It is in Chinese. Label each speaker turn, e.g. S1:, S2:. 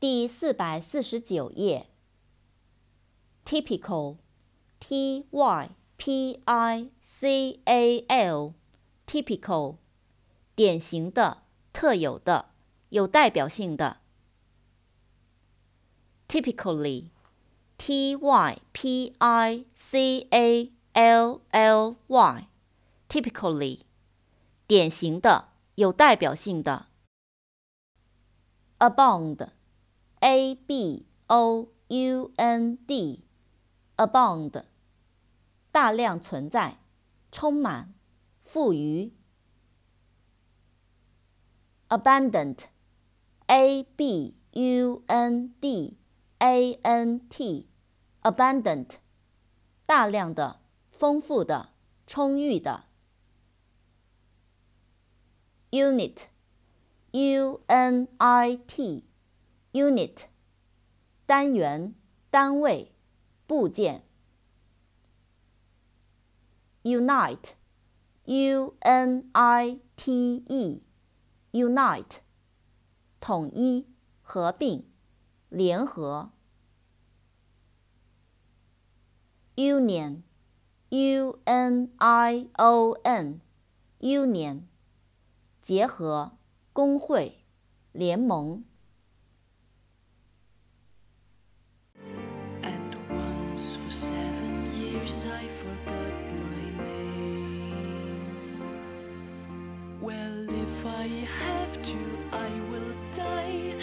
S1: 第四百四十九页。typical，t y p i c a l，typical，典型的、特有的、有代表性的。typically，t y p i c a l l y，typically，典型的、有代表性的。abound。a b o u n d，abound，大量存在，充满，富余。abundant，a b u n d a n t，abundant，大量的，丰富的，充裕的。unit，u n i t。 Unit，单元、单位、部件。Unite，U-N-I-T-E，Unite，统一、合并、联合。Union，U-N-I-O-N，Union，结合、工会、联盟。I forgot my name.
S2: Well, if I have to, I will die.